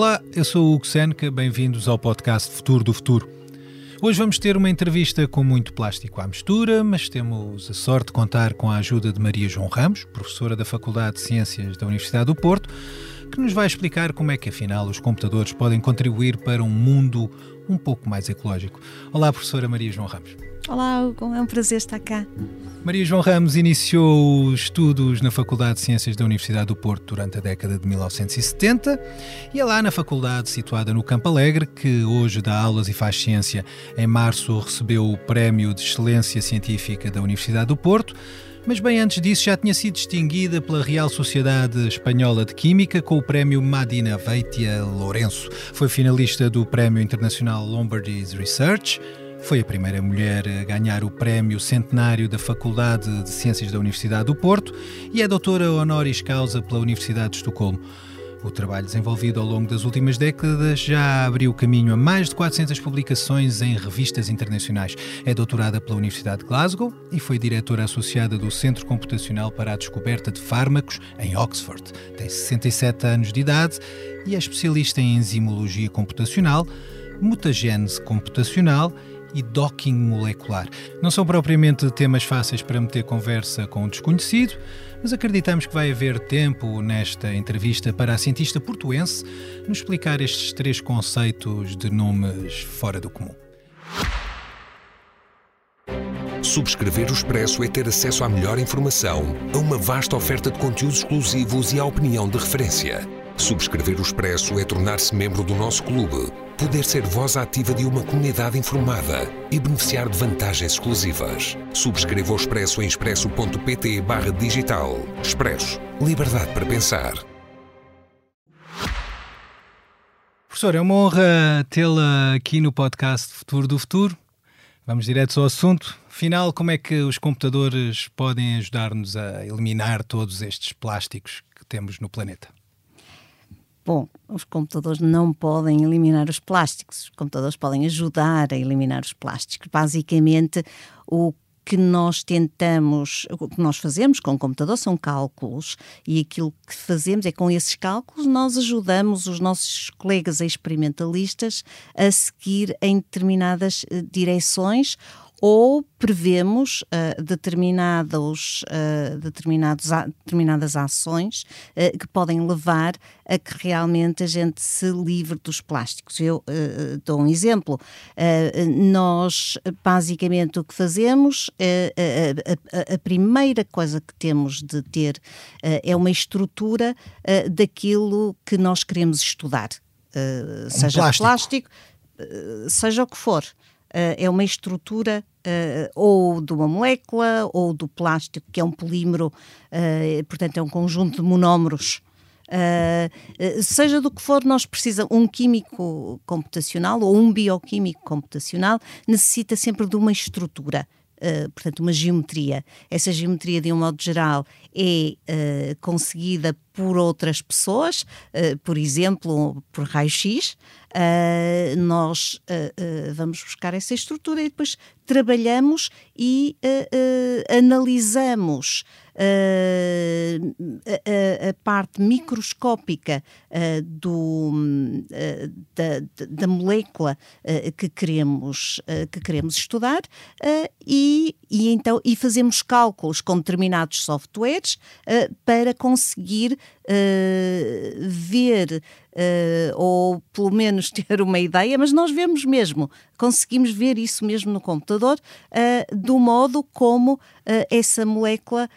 Olá, eu sou o Hugo Seneca, bem-vindos ao podcast Futuro do Futuro. Hoje vamos ter uma entrevista com muito plástico à mistura, mas temos a sorte de contar com a ajuda de Maria João Ramos, professora da Faculdade de Ciências da Universidade do Porto, que nos vai explicar como é que afinal os computadores podem contribuir para um mundo um pouco mais ecológico. Olá, professora Maria João Ramos. Olá, Hugo, é um prazer estar cá. Maria João Ramos iniciou estudos na Faculdade de Ciências da Universidade do Porto durante a década de 1970 e é lá na faculdade situada no Campo Alegre que hoje dá aulas e faz ciência. Em março recebeu o Prémio de Excelência Científica da Universidade do Porto, mas bem antes disso já tinha sido distinguida pela Real Sociedade Espanhola de Química com o Prémio Madina Veitia Lourenço. Foi finalista do Prémio Internacional Lombardies Research foi a primeira mulher a ganhar o prémio centenário da Faculdade de Ciências da Universidade do Porto e é doutora honoris causa pela Universidade de Estocolmo. O trabalho desenvolvido ao longo das últimas décadas já abriu caminho a mais de 400 publicações em revistas internacionais. É doutorada pela Universidade de Glasgow e foi diretora associada do Centro Computacional para a Descoberta de Fármacos em Oxford. Tem 67 anos de idade e é especialista em enzimologia computacional, mutagênese computacional e docking molecular. Não são propriamente temas fáceis para meter conversa com um desconhecido, mas acreditamos que vai haver tempo nesta entrevista para a cientista portuense nos explicar estes três conceitos de nomes fora do comum. Subscrever o Expresso é ter acesso à melhor informação, a uma vasta oferta de conteúdos exclusivos e à opinião de referência. Subscrever o Expresso é tornar-se membro do nosso clube, poder ser voz ativa de uma comunidade informada e beneficiar de vantagens exclusivas. Subscreva o Expresso em expresso.pt barra digital. Expresso. Liberdade para pensar. Professor, é uma honra tê-la aqui no podcast Futuro do Futuro. Vamos direto ao assunto. Afinal, como é que os computadores podem ajudar-nos a eliminar todos estes plásticos que temos no planeta? Bom, os computadores não podem eliminar os plásticos, os computadores podem ajudar a eliminar os plásticos. Basicamente, o que nós tentamos, o que nós fazemos com o computador são cálculos e aquilo que fazemos é com esses cálculos nós ajudamos os nossos colegas experimentalistas a seguir em determinadas eh, direções ou prevemos uh, determinados, uh, determinados a, determinadas ações uh, que podem levar a que realmente a gente se livre dos plásticos. Eu dou um exemplo. nós, basicamente, o que fazemos, a, a, a, primeira coisa que temos de ter é uma estrutura daquilo que nós queremos estudar. seja plástico, plástico seja o que for. Uh, é uma estrutura uh, ou de uma molécula ou do plástico, que é um polímero, uh, portanto, é um conjunto de monómeros. seja do que for, nós precisamos, um químico computacional ou um bioquímico computacional necessita sempre de uma estrutura. Uh, portanto, uma geometria. Essa geometria, de um modo geral, é uh, conseguida por outras pessoas, uh, por exemplo, por raio-x, nós vamos buscar essa estrutura e depois trabalhamos e analisamos a, a, parte microscópica do, da, da, molécula que, queremos, que queremos estudar e, e, então, e fazemos cálculos com determinados softwares para conseguir ver uh, ou pelo menos ter uma ideia, mas nós vemos mesmo, conseguimos ver isso mesmo no computador, uh, do modo como uh, essa molécula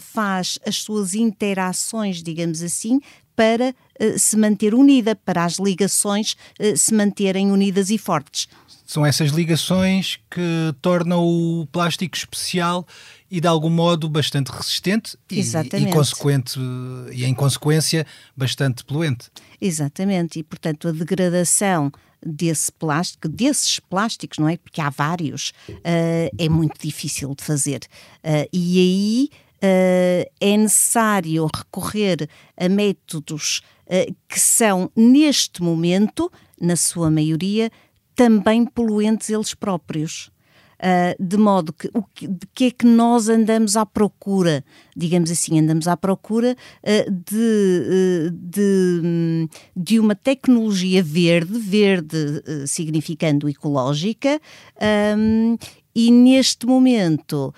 faz as suas interações, digamos assim, para se manter unida, para as ligações se manterem unidas e fortes. São essas ligações que tornam o plástico especial e de algum modo bastante resistente e, e, consequente, e em consequência bastante poluente. Exatamente, e portanto a degradação desse plástico, desses plásticos, não é? Porque há vários, uh, é muito difícil de fazer. Uh, e aí uh, é necessário recorrer a métodos que são, neste momento, na sua maioria, também poluentes eles próprios. Uh, de modo que, o que, de que é que nós andamos à procura, digamos assim, andamos à procura uh, de, de, de, uma tecnologia verde, verde significando ecológica, um, e neste momento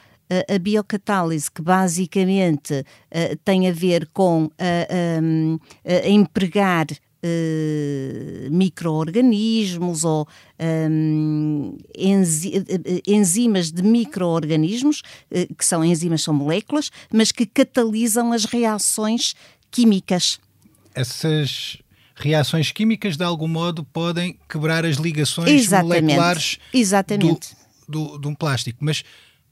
a biocatálise, que basicamente uh, tem a ver com uh, uh, empregar micro-organismos ou um, enzi enzimas de micro-organismos, que são enzimas, são moléculas, mas que catalisam as reações químicas. Essas reações químicas, de algum modo, podem quebrar as ligações Exatamente. moleculares Exatamente. Do, do, de um plástico. Mas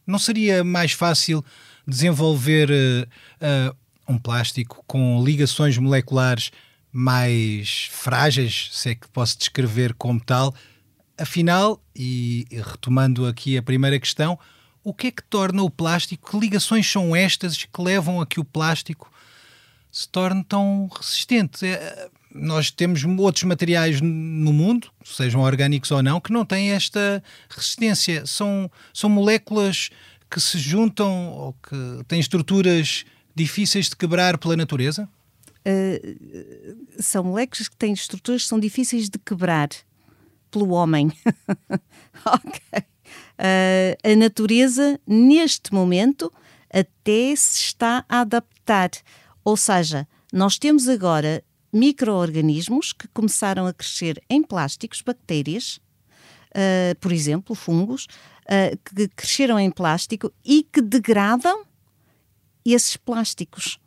não seria mais fácil desenvolver uh, uh, um plástico com ligações moleculares mais frágeis, se é que posso descrever como tal? Afinal, e retomando aqui a primeira questão, o que é que torna o plástico? Que ligações são estas que levam a que o plástico se torne tão resistente? É, nós temos outros materiais no mundo, sejam orgânicos ou não, que não têm esta resistência. São, são moléculas que se juntam ou que têm estruturas difíceis de quebrar pela natureza? Uh, são moléculas que têm estruturas que são difíceis de quebrar pelo homem. ok. Uh, a natureza, neste momento, até se está a adaptar. Ou seja, nós temos agora micro-organismos que começaram a crescer em plásticos, bactérias, uh, por exemplo, fungos, uh, que cresceram em plástico e que degradam esses plásticos.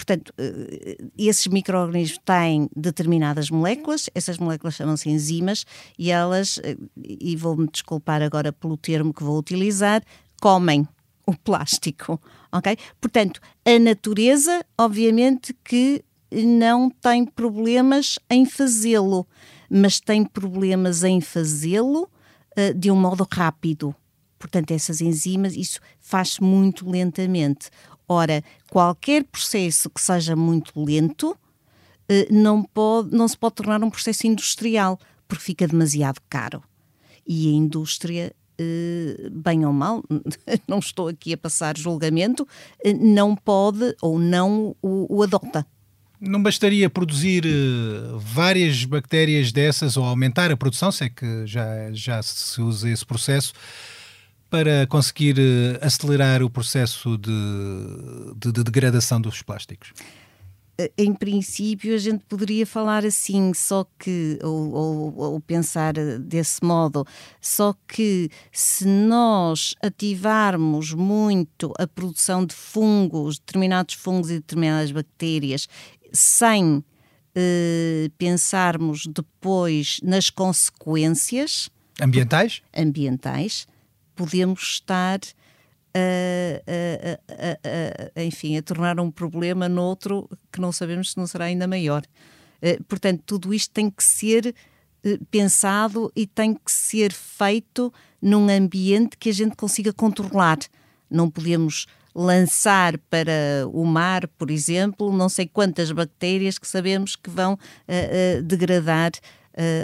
Portanto, uh, esses micro-organismos têm determinadas moléculas, essas moléculas chamam-se enzimas e elas, e vou-me desculpar agora pelo termo que vou utilizar, comem o plástico, ok? Portanto, a natureza, obviamente que não tem problemas em fazê-lo, mas tem problemas em fazê-lo uh, de um modo rápido. Portanto, essas enzimas, isso faz-se muito lentamente. Ora, qualquer processo que seja muito lento uh, não, pode, não se pode tornar um processo industrial, porque fica demasiado caro. E a indústria Uh, bem ou mal, não estou aqui a passar julgamento, uh, não pode ou não o, o adota. Não bastaria produzir várias bactérias dessas ou aumentar a produção, se é que já, já se usa esse processo, para conseguir uh, acelerar o processo de, de, de degradação dos plásticos? Eh, em princípio, a gente poderia falar assim, só que, ou, ou, ou, pensar desse modo, só que se nós ativarmos muito a produção de fungos, determinados fungos e determinadas bactérias, sem eh, pensarmos depois nas consequências ambientais, ambientais podemos estar a, a, a, enfim, a tornar um problema noutro que não sabemos se não será ainda maior. Eh, portanto, tudo isto tem que ser eh, pensado e tem que ser feito num ambiente que a gente consiga controlar. Não podemos lançar para o mar, por exemplo, não sei quantas bactérias que sabemos que vão uh, degradar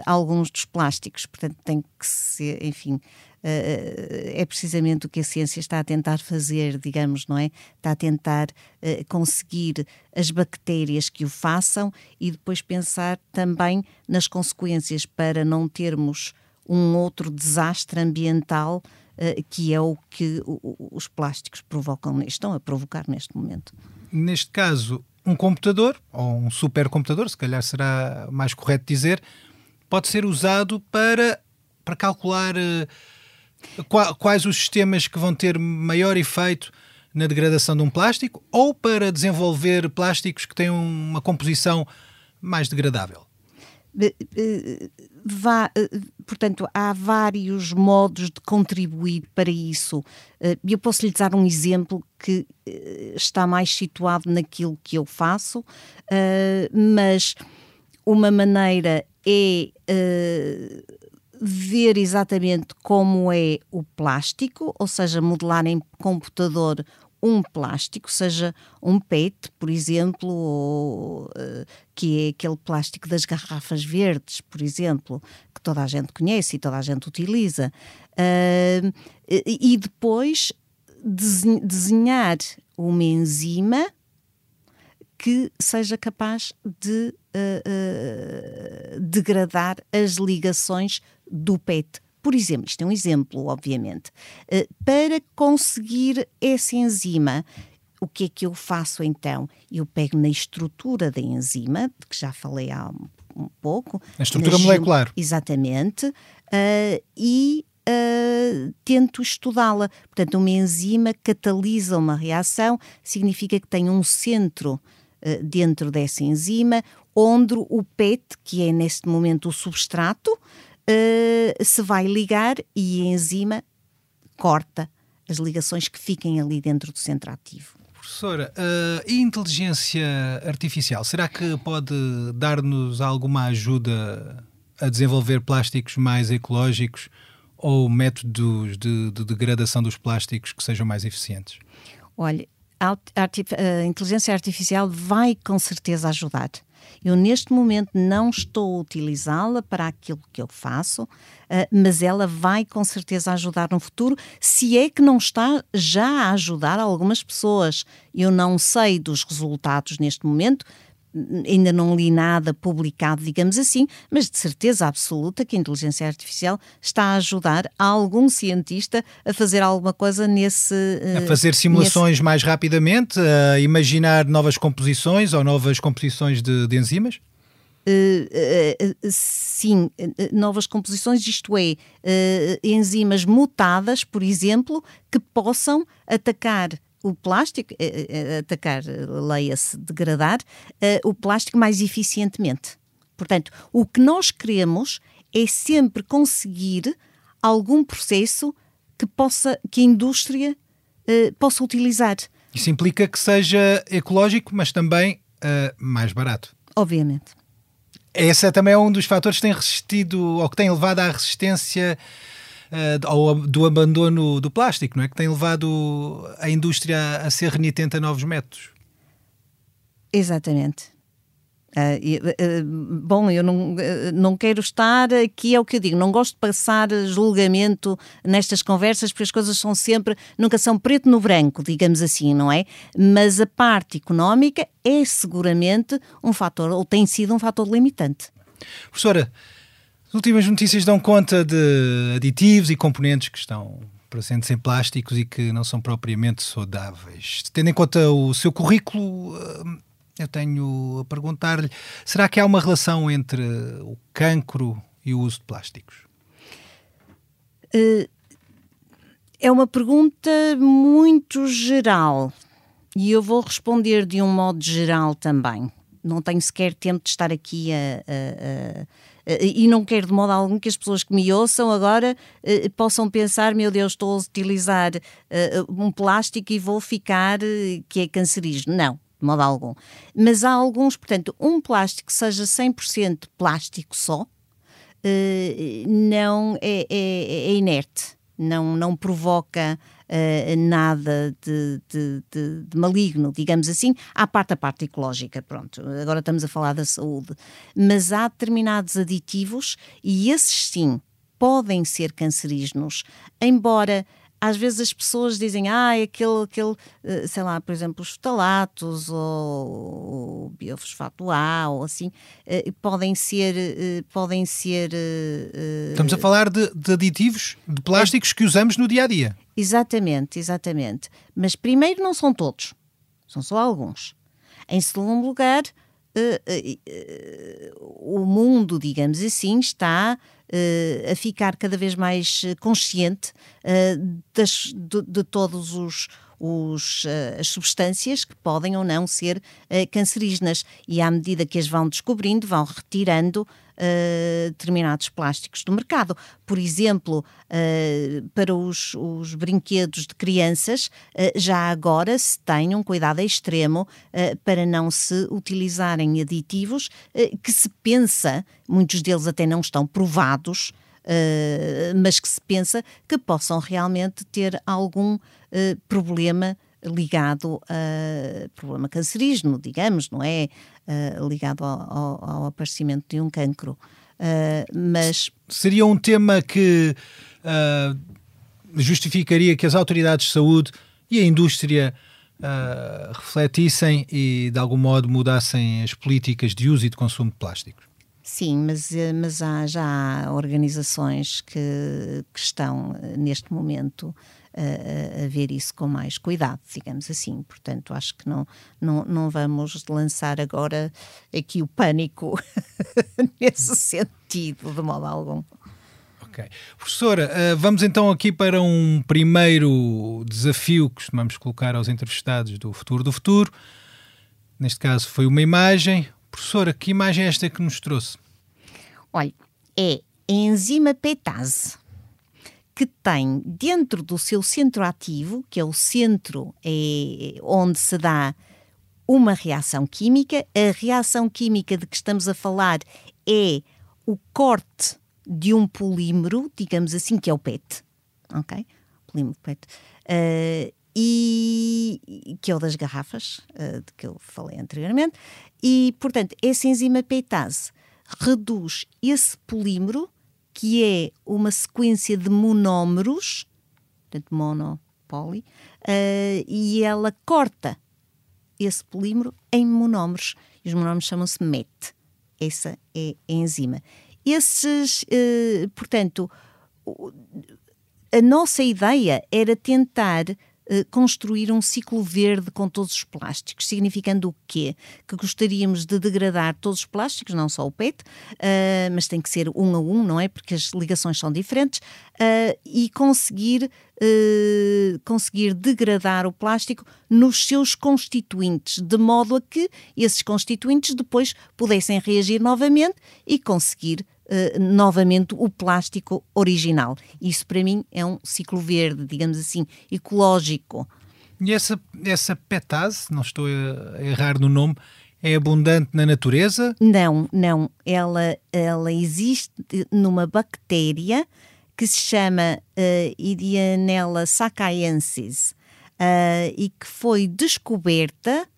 alguns dos plásticos. Portanto, tem que ser, enfim, é precisamente o que a ciência está a tentar fazer, digamos, não é? Está a tentar conseguir as bactérias que o façam e depois pensar também nas consequências para não termos um outro desastre ambiental eh, que é o que os plásticos provocam, estão a provocar neste momento. Neste caso, um computador, ou um supercomputador, se calhar será mais correto dizer, pode ser usado para, para calcular quais os sistemas que vão ter maior efeito na degradação de um plástico ou para desenvolver plásticos que têm uma composição mais degradável? Vá, portanto, há vários modos de contribuir para isso. Eu posso lhe dar um exemplo que está mais situado naquilo que eu faço, mas uma maneira é ver exatamente como é o plástico, ou seja, modelar em computador um plástico, seja um PET, por exemplo, ou, uh, que é aquele plástico das garrafas verdes, por exemplo, que toda a gente conhece e toda a gente utiliza. Uh, e depois desenhar uma enzima que seja capaz de uh, uh, degradar as ligações do PET. Por exemplo, isto é um exemplo, obviamente. Uh, para conseguir essa enzima, o que é que eu faço então? Eu pego na estrutura da enzima, de que já falei há um, um pouco. A estrutura molecular. Exatamente. e uh, tento estudá-la. Portanto, uma enzima catalisa uma reação, significa que tem um centro dentro dessa enzima, onde o PET, que é neste momento o substrato, uh, se vai ligar e a enzima corta as ligações que fiquem ali dentro do centro ativo. Professora, uh, e inteligência artificial, será que pode dar-nos alguma ajuda a desenvolver plásticos mais ecológicos ou métodos de, de degradação dos plásticos que sejam mais eficientes? Olha, a, a inteligência artificial vai com certeza ajudar. Eu, neste momento, não estou a utilizá-la para aquilo que eu faço, uh, mas ela vai com certeza ajudar no futuro, se é que não está já a ajudar algumas pessoas. Eu não sei dos resultados neste momento, ainda não li nada publicado, digamos assim, mas de certeza absoluta que a inteligência artificial está a ajudar algum cientista a fazer alguma coisa nesse. A fazer simulações nesse... mais rapidamente, a imaginar novas composições ou novas composições de, de enzimas? Uh, uh, uh, sim, novas composições, isto é, enzimas mutadas, por exemplo, que possam atacar o plástico, eh, eh, atacar, leia-se, degradar, eh, o plástico mais eficientemente. Portanto, o que nós queremos é sempre conseguir algum processo que possa, que a indústria possa utilizar. Isso implica que seja ecológico, mas também uh, mais barato. Obviamente. Esse também é um dos fatores que tem resistido, ou que tem levado à resistência uh, do abandono do plástico, não é? Que tem levado a indústria a ser renitente a novos métodos. Exatamente. Uh, uh, bom, eu não, uh, não quero estar aqui, é o que eu digo, não gosto de passar julgamento nestas conversas, porque as coisas são sempre, nunca são preto no branco, digamos assim, não é? Mas a parte económica é seguramente um fator, ou tem sido um fator limitante. Professora, as últimas notícias dão conta de aditivos e componentes que estão presentes em plásticos e que não são propriamente saudáveis. Tendo em conta o seu currículo, hum, eu tenho a perguntar-lhe: será que há uma relação entre o cancro e o uso de plásticos? Eh, é uma pergunta muito geral e eu vou responder de um modo geral também. Não tenho sequer tempo de estar aqui a, a, a e não quero de modo algum que as pessoas que me ouçam agora eh, possam pensar: meu Deus, estou a utilizar eh, um plástico e vou ficar eh, que é cancerígeno. Não, de modo algum. Mas há alguns, portanto, um plástico que seja 100% plástico só, não é, é, é inerte, não, não provoca uh, nada de, de, de, de, maligno, digamos assim, à parte a parte ecológica, pronto, agora estamos a falar da saúde, mas há determinados aditivos e esses sim podem ser cancerígenos, embora às vezes as pessoas dizem, ah, aquele, aquele, eh, sei lá, por exemplo, osftalatos ou o biofosfato A ou assim, eh, podem ser, eh, podem ser... Estamos a falar de, de aditivos, de plásticos é, que usamos no dia a dia. Exatamente, exatamente. Mas primeiro não são todos, são só alguns. Em segundo lugar, o mundo, digamos assim, está a ficar cada vez mais eh, consciente das, de, de, todos os, os, uh, as substâncias que podem ou não ser cancerígenas e à medida que as vão descobrindo vão retirando uh, determinados plásticos do mercado. Por exemplo, uh, para os, os, brinquedos de crianças, uh, já agora se tem um cuidado extremo para não se utilizarem aditivos que se pensa, muitos deles até não estão provados, mas que se pensa que possam realmente ter algum problema ligado a problema cancerígeno, digamos, não é? Uh, ligado ao, ao, ao, aparecimento de um cancro. mas seria um tema que justificaria que as autoridades de saúde e a indústria uh, refletissem e de algum modo mudassem as políticas de uso e de consumo de plásticos. Sim, mas, eh, mas há, já há organizações que, que estão eh, neste momento a, a, ver isso com mais cuidado, digamos assim. Portanto, acho que não, não, não vamos lançar agora aqui o pânico nesse sentido, de modo algum. Ok. Professora, uh, vamos então aqui para um primeiro desafio que costumamos colocar aos entrevistados do Futuro do Futuro. Neste caso foi uma imagem. Professora, que imagem é esta que nos trouxe? Olha, é a enzima petase, que tem dentro do seu centro ativo, que é o centro é, onde se dá uma reação química. A reação química de que estamos a falar é o corte de um polímero, digamos assim, que é o PET, ok? Polímero PET. Uh, e que é o das garrafas, uh, de que eu falei anteriormente, e, portanto, essa enzima PETase reduz esse polímero, que é uma sequência de monómeros, portanto, mono, poli, uh, e ela corta esse polímero em monómeros, e os monómeros chamam-se MET. Essa é a enzima. Esses, eh, portanto, a nossa ideia era tentar eh, construir um ciclo verde com todos os plásticos, significando o quê? Que gostaríamos de degradar todos os plásticos, não só o PET, uh, mas tem que ser um a um, não é? Porque as ligações são diferentes, uh, e conseguir, conseguir degradar o plástico nos seus constituintes, de modo a que esses constituintes depois pudessem reagir novamente e conseguir uh, novamente o plástico original. Isso para mim é um ciclo verde, digamos assim, ecológico. E essa, essa petase, não estou a errar no nome, é abundante na natureza? Não, não. Ela, ela existe numa bactéria que se chama uh, Idianella sacaiensis uh, e que foi descoberta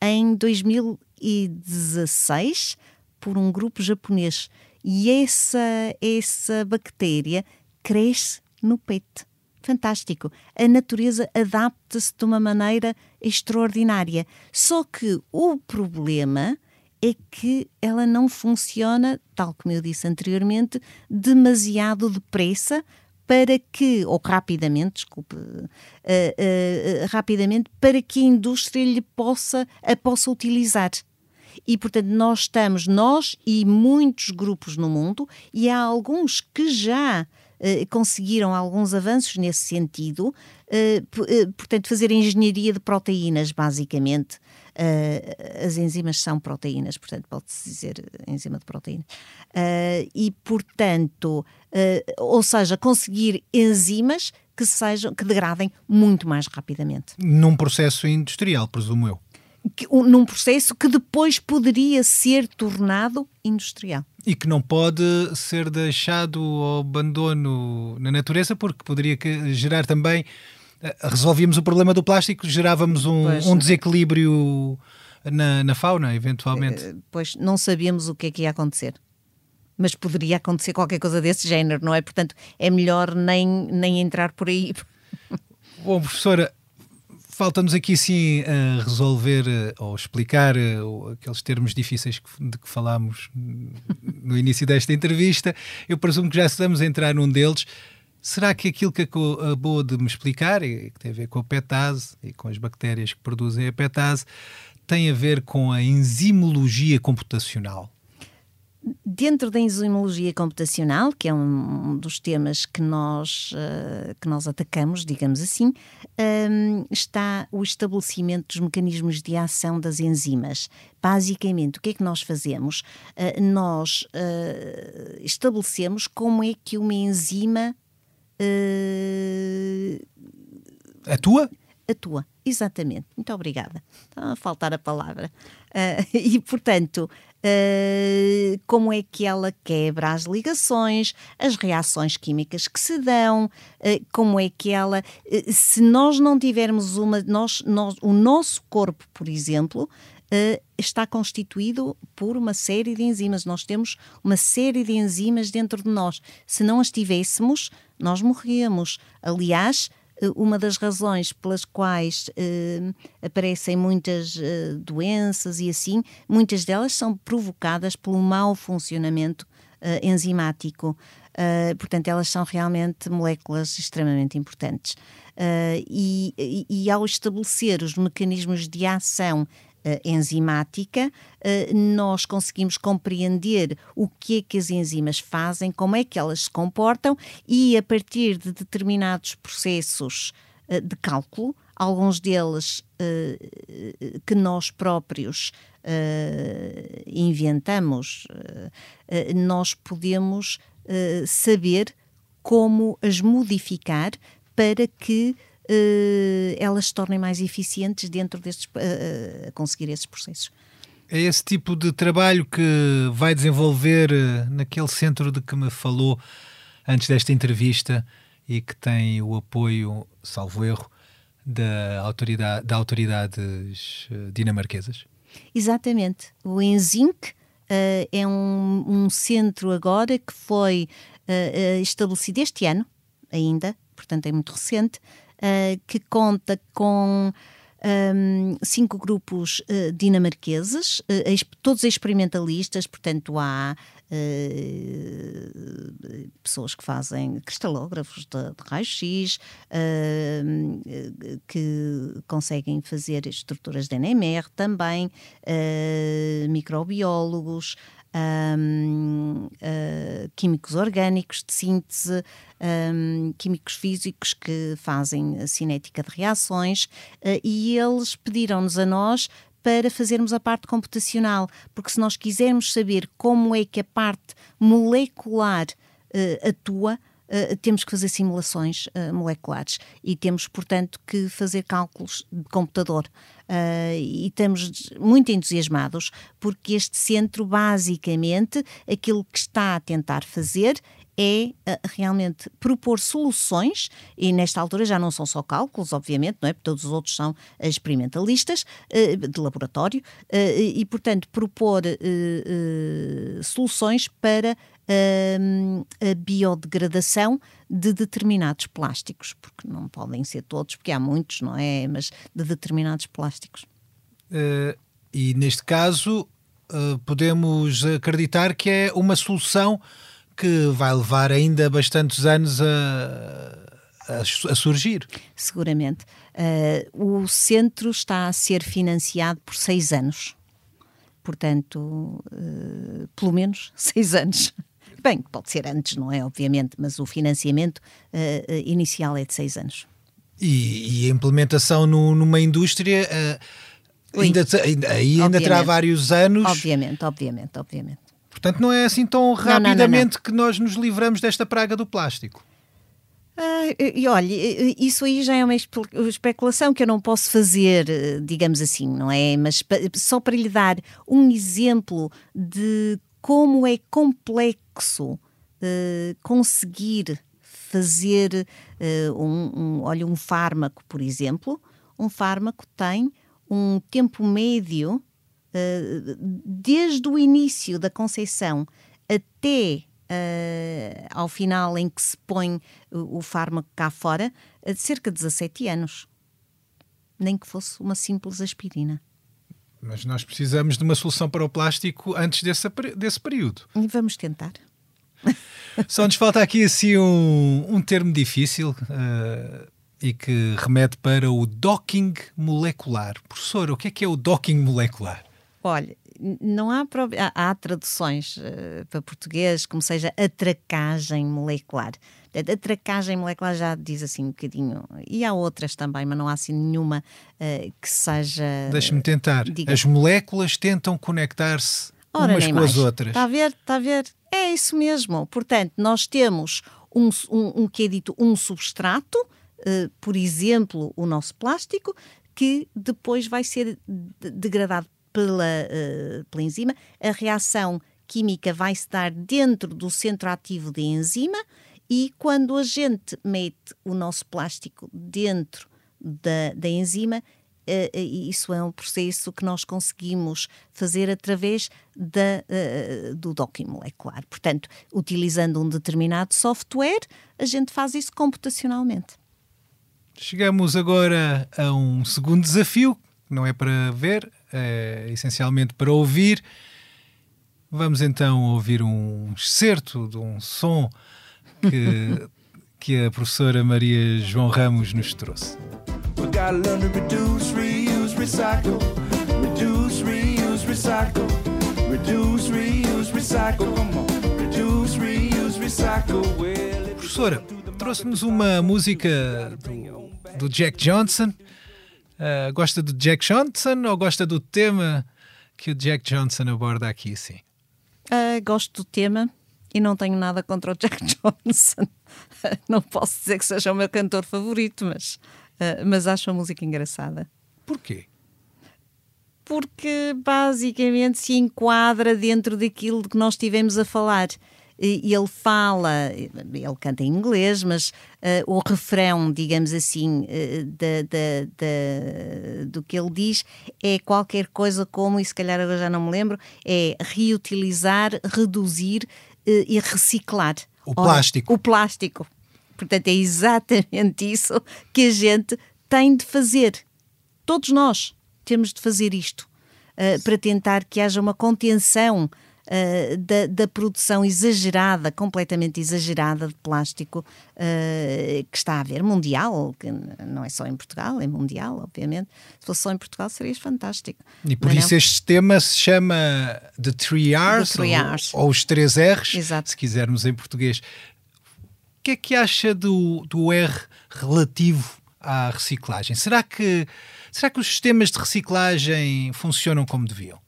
em 2016 por um grupo japonês e essa, essa bactéria cresce no peito. Fantástico. A natureza adapta-se de uma maneira extraordinária. Só que o problema é que ela não funciona, tal como eu disse anteriormente, demasiado depressa para que, ou rapidamente, desculpe, uh, uh, rapidamente, para que a indústria lhe possa, a possa utilizar. E, portanto, nós estamos, nós e muitos grupos no mundo, e há alguns que já eh, conseguiram alguns avanços nesse sentido, eh, eh, portanto, fazer engenharia de proteínas, basicamente. as enzimas são proteínas, portanto, pode-se dizer enzima de proteína. e, portanto, ou seja, conseguir enzimas que sejam, que degradem muito mais rapidamente. Num processo industrial, presumo eu que, num processo que depois poderia ser tornado industrial. E que não pode ser deixado ao abandono na natureza, porque poderia gerar também. Eh, resolvíamos o problema do plástico, gerávamos um, um desequilíbrio na, na, fauna, eventualmente. Eh, pois não sabíamos o que é que ia acontecer. Mas poderia acontecer qualquer coisa desse género, não é? Portanto, é melhor nem, nem entrar por aí. Bom, professora, Falta-nos aqui sim resolver eh, ou explicar eh, aqueles termos difíceis de que falámos no início desta entrevista. Eu presumo que já estamos a entrar num deles. Será que aquilo que acabou de me explicar, e que tem a ver com a petase e com as bactérias que produzem a petase, tem a ver com a enzimologia computacional? Dentro da enzimologia computacional, que é um dos temas que nós, uh, que nós atacamos, digamos assim, um, ehm, está o estabelecimento dos mecanismos de ação das enzimas. Basicamente, o que é que nós fazemos? Uh, nós uh, estabelecemos como é que uma enzima atua? Atua, exatamente. Muito obrigada. Está a faltar a palavra. e, portanto, uh, como é que ela quebra as ligações, as reações químicas que se dão, uh, como é que ela. Uh, se nós não tivermos uma. Nós, nós, o nosso corpo, por exemplo, está constituído por uma série de enzimas. Nós temos uma série de enzimas dentro de nós. Se não as tivéssemos, nós morríamos. Aliás, eh, uma das razões pelas quais uh, aparecem muitas uh, doenças e assim, muitas delas são provocadas pelo mau funcionamento enzimático. portanto, elas são realmente moléculas extremamente importantes. E, e, e, ao estabelecer os mecanismos de ação enzimática, uh, nós conseguimos compreender o que é que as enzimas fazem, como é que elas se comportam e a partir de determinados processos uh, de cálculo, alguns deles que nós próprios inventamos, nós podemos saber como as modificar para que uh, elas se tornem mais eficientes dentro destes, uh, conseguir esses processos. É esse tipo de trabalho que vai desenvolver naquele centro de que me falou antes desta entrevista e que tem o apoio, salvo erro, da autoridade, da autoridades dinamarquesas? Exatamente. O Enzink uh, é um, um, centro agora que foi uh, estabelecido este ano ainda, portanto é muito recente, uh, que conta com um, cinco grupos uh, dinamarqueses, uh, todos experimentalistas, portanto há uh, pessoas que fazem cristalógrafos de, de raio-x, que conseguem fazer estruturas de NMR também, microbiólogos, um, uh, químicos orgânicos de síntese, um, químicos físicos que fazem a cinética de reações, uh, e eles pediram-nos a nós para fazermos a parte computacional, porque se nós quisermos saber como é que a parte molecular uh, atua, Uh, temos que fazer simulações uh, moleculares e temos, portanto, que fazer cálculos de computador. Uh, e estamos muito entusiasmados porque este centro, basicamente, aquilo que está a tentar fazer é uh, realmente propor soluções, e nesta altura já não são só cálculos, obviamente, não é? Porque todos os outros são experimentalistas uh, de laboratório, e, portanto, propor soluções para a biodegradação de determinados plásticos, porque não podem ser todos, porque há muitos, não é? Mas de determinados plásticos. Uh, e neste caso, uh, podemos acreditar que é uma solução que vai levar ainda bastantes anos a, a, surgir. Seguramente. Uh, o centro está a ser financiado por seis anos. Portanto, pelo menos seis anos. Bem, pode ser antes, não é? Obviamente, mas o financiamento uh, inicial é de seis anos. E, e a implementação no, numa indústria uh, ainda, ainda, aí ainda terá vários anos. Obviamente, obviamente, obviamente. Portanto, não é assim tão rapidamente não, não, não, que nós nos livramos desta praga do plástico. Ah, e olha, isso aí já é uma especulação que eu não posso fazer, digamos assim, não é? Mas só para lhe dar um exemplo de como é complexo uh, conseguir fazer uh, um, um, olha, um fármaco, por exemplo, um fármaco tem um tempo médio uh, desde o início da conceição até uh, ao final em que se põe o, o fármaco cá fora, de cerca de 17 anos. Nem que fosse uma simples aspirina. Mas nós precisamos de uma solução para o plástico antes desse, desse período. E vamos tentar. Só nos falta aqui assim um, um termo difícil uh, e que remete para o docking molecular. Professor, o que é que é o docking molecular? Olha, não há, há, há traduções uh, para português como seja atracagem molecular. A tracagem molecular já diz assim um bocadinho. E há outras também, mas não há assim nenhuma uh, que seja. Deixe-me tentar. Diga. As moléculas tentam conectar-se umas com mais. as outras. Está a ver? Está a ver? É isso mesmo. Portanto, nós temos um, um, um que é dito um substrato, uh, por exemplo, o nosso plástico, que depois vai ser degradado pela, uh, pela enzima. A reação química vai se dar dentro do centro ativo da enzima e quando a gente mete o nosso plástico dentro da, da enzima, uh, isso é um processo que nós conseguimos fazer através da, uh, do docking molecular. Portanto, utilizando um determinado software, a gente faz isso computacionalmente. Chegamos agora a um segundo desafio, não é para ver, é essencialmente para ouvir. Vamos então ouvir um excerto de um som que, que a professora Maria João Ramos nos trouxe. Professora, trouxe-nos uma música do, do Jack Johnson. Uh, gosta do Jack Johnson ou gosta do tema que o Jack Johnson aborda aqui, sim? Uh, gosto do tema e não tenho nada contra o Jack Johnson. não posso dizer que seja o meu cantor favorito, mas, uh, mas acho a música engraçada. Porquê? Porque basicamente se enquadra dentro daquilo de que nós estivemos a falar e ele fala, ele canta em inglês, mas uh, o refrão, digamos assim, uh, da, da, da, do que ele diz é qualquer coisa como, e se calhar agora já não me lembro, é reutilizar, reduzir e reciclar. O Ora, plástico. O plástico. Portanto, é exatamente isso que a gente tem de fazer. Todos nós temos de fazer isto para tentar que haja uma contenção uh, da, da, produção exagerada, completamente exagerada de plástico uh, que está a haver, mundial, que não é só em Portugal, é mundial, obviamente. Se fosse só em Portugal seria fantástico. E por isso não? este tema se chama The Three R's, The three R's. Ou, ou, os três R's, Exato. se quisermos em português. O que é que acha do, do R relativo à reciclagem? Será que, será que os sistemas de reciclagem funcionam como deviam?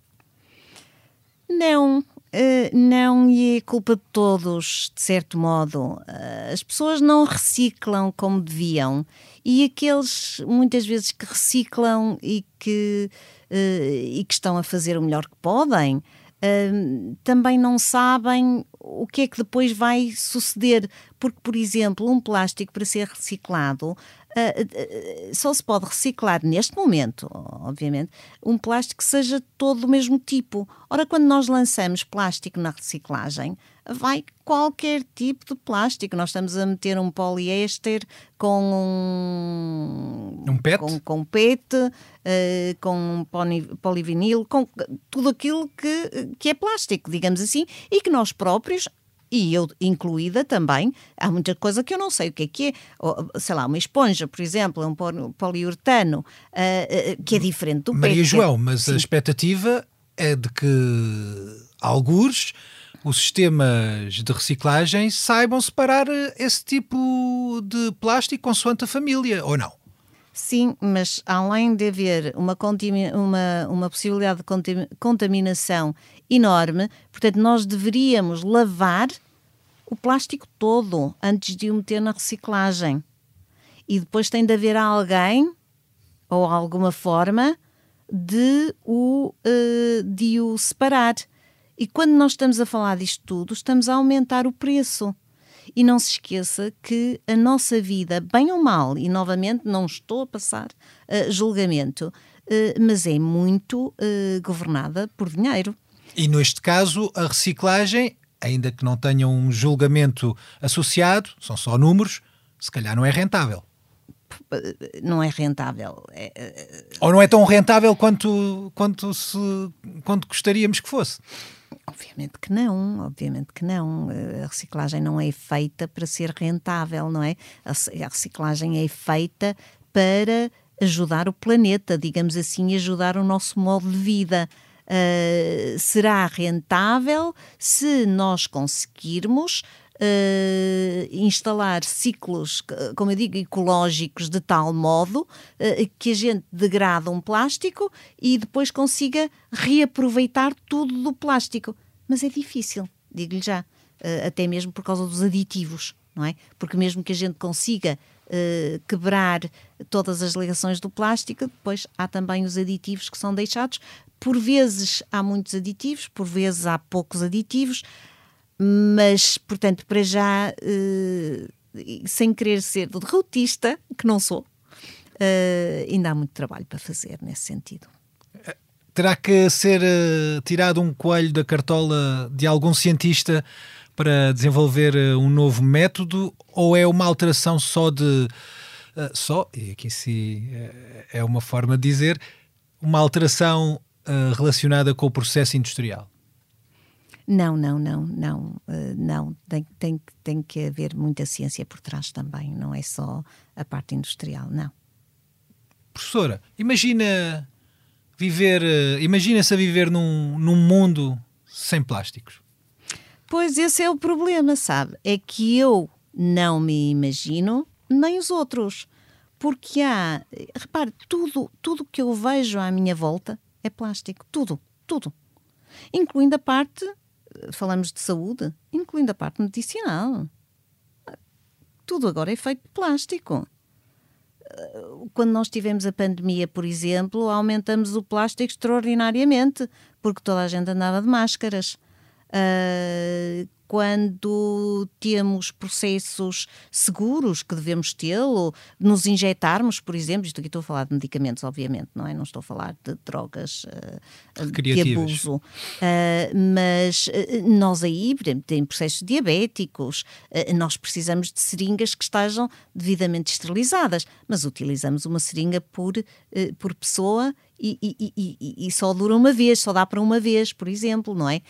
Não, Uh, não, e é culpa de todos, de certo modo. Uh, as pessoas não reciclam como deviam e aqueles, muitas vezes, que reciclam e que, uh, e que estão a fazer o melhor que podem, também não sabem o que é que depois vai suceder. Porque, por exemplo, um plástico para ser reciclado uh, uh, só se pode reciclar neste momento, obviamente, um plástico que seja todo do mesmo tipo. Ora, quando nós lançamos plástico na reciclagem, vai qualquer tipo de plástico. Nós estamos a meter um poliéster com um, um PET, com, com PET, uh, com polivinil, com tudo aquilo que, que é plástico, digamos assim, e que nós próprios e eu incluída também, há muita coisa que eu não sei o que é que é, ou, sei lá, uma esponja, por exemplo, é um poliuretano, uh, uh, que é diferente do Maria PET. João, mas Sim. a expectativa é de que alguns os sistemas de reciclagem saibam separar esse tipo de plástico consoante a família, ou não? Sim, mas além de haver uma, uma, uma possibilidade de contaminação enorme, portanto, nós deveríamos lavar o plástico todo antes de o meter na reciclagem. E depois tem de haver alguém ou alguma forma de o, uh, de o separar. E quando nós estamos a falar disto tudo, estamos a aumentar o preço. E não se esqueça que a nossa vida, bem ou mal, e novamente não estou a passar uh, julgamento, uh, mas é muito uh, governada por dinheiro. E neste caso, a reciclagem, ainda que não tenha um julgamento associado, são só números, se calhar não é rentável. Não é rentável. É, Ou não é tão rentável quanto, quanto, se, quanto gostaríamos que fosse? Obviamente que não, obviamente que não. A reciclagem não é feita para ser rentável, não é? A reciclagem é feita para ajudar o planeta, digamos assim, ajudar o nosso modo de vida. Uh, será rentável se nós conseguirmos Uh, instalar ciclos, como eu digo, ecológicos de tal modo uh, que a gente degrada um plástico e depois consiga reaproveitar tudo do plástico. Mas é difícil, digo-lhe já, uh, até mesmo por causa dos aditivos, não é? Porque mesmo que a gente consiga quebrar todas as ligações do plástico, depois há também os aditivos que são deixados. Por vezes há muitos aditivos, por vezes há poucos aditivos mas, portanto, para já, uh, sem querer ser derrotista, que não sou, uh, ainda há muito trabalho para fazer nesse sentido. Terá que ser tirado um coelho da cartola de algum cientista para desenvolver um novo método ou é uma alteração só de. só, e aqui sim é uma forma de dizer, uma alteração relacionada com o processo industrial? Não, não, não, não, uh, não. Tem, tem, tem que haver muita ciência por trás também, não é só a parte industrial, não. Professora, imagina viver, uh, imagina-se a viver num, num mundo sem plásticos. Pois esse é o problema, sabe? É que eu não me imagino, nem os outros. Porque há, repare, tudo, tudo que eu vejo à minha volta é plástico. Tudo, tudo. Incluindo a parte falamos de saúde, incluindo a parte medicinal. Tudo agora é feito de plástico. Quando nós tivemos a pandemia, por exemplo, aumentamos o plástico extraordinariamente, porque toda a gente andava de máscaras. Uh, quando temos processos seguros que devemos tê-lo, nos injetarmos, por exemplo, isto aqui estou a falar de medicamentos, obviamente, não é? Não estou a falar de drogas uh, de abuso. Uh, mas uh, nós aí, em processos diabéticos, nós precisamos de seringas que estejam devidamente esterilizadas, mas utilizamos uma seringa por, por pessoa e, e, e, e, só dura uma vez, só dá para uma vez, por exemplo, não é?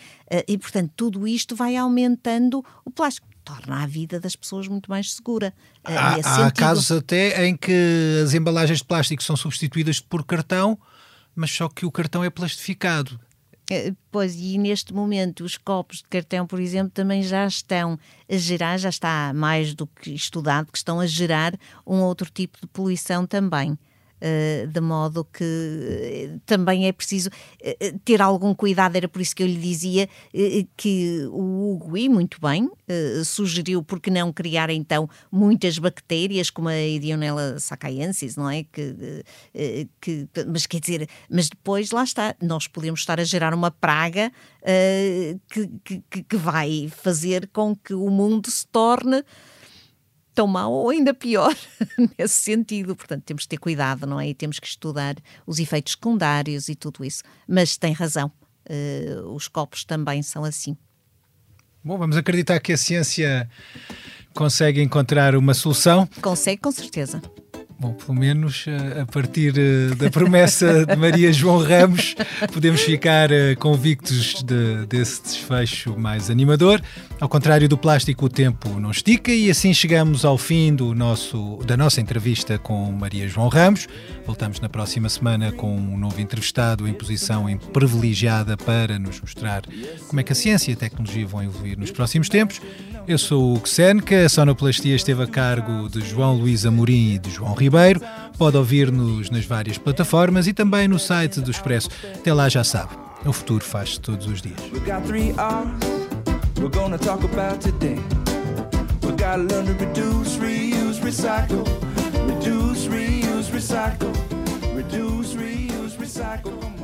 E, portanto, tudo isto vai aumentando o plástico. Torna a vida das pessoas muito mais segura. Eh, há, há casos até em que as embalagens de plástico são substituídas por cartão, mas só que o cartão é plastificado. Eh, pois, e neste momento os copos de cartão, por exemplo, também já estão a gerar, já está mais do que estudado, que estão a gerar um outro tipo de poluição também. Uh, de modo que uh, também é preciso uh, ter algum cuidado. Era por isso que eu lhe dizia que o Hugo, e muito bem, sugeriu porque não criar então muitas bactérias, como a Idionella sacaiensis, não é? Que, que, mas quer dizer, mas depois lá está, nós podemos estar a gerar uma praga que, que, que vai fazer com que o mundo se torne tão mau ou ainda pior nesse sentido. Portanto, temos que ter cuidado, não é? E temos que estudar os efeitos secundários e tudo isso. Mas tem razão, uh, os copos também são assim. Bom, vamos acreditar que a ciência consegue encontrar uma solução. Consegue, com certeza. Bom, pelo menos eh, a partir eh, da promessa de Maria João Ramos, podemos ficar eh, convictos de, desse desfecho mais animador. Ao contrário do plástico, o tempo não estica e assim chegamos ao fim do nosso, da nossa entrevista com Maria João Ramos. Voltamos na próxima semana com um novo entrevistado em posição privilegiada para nos mostrar como é que a ciência e a tecnologia vão evoluir nos próximos tempos. Eu sou o Xenca, a sonoplastia esteve a cargo de João Luís Amorim e de João Ribeiro. Pode ouvir-nos nas várias plataformas e também no site do Expresso. Até lá já sabe, o futuro faz-se todos os dias. recycle.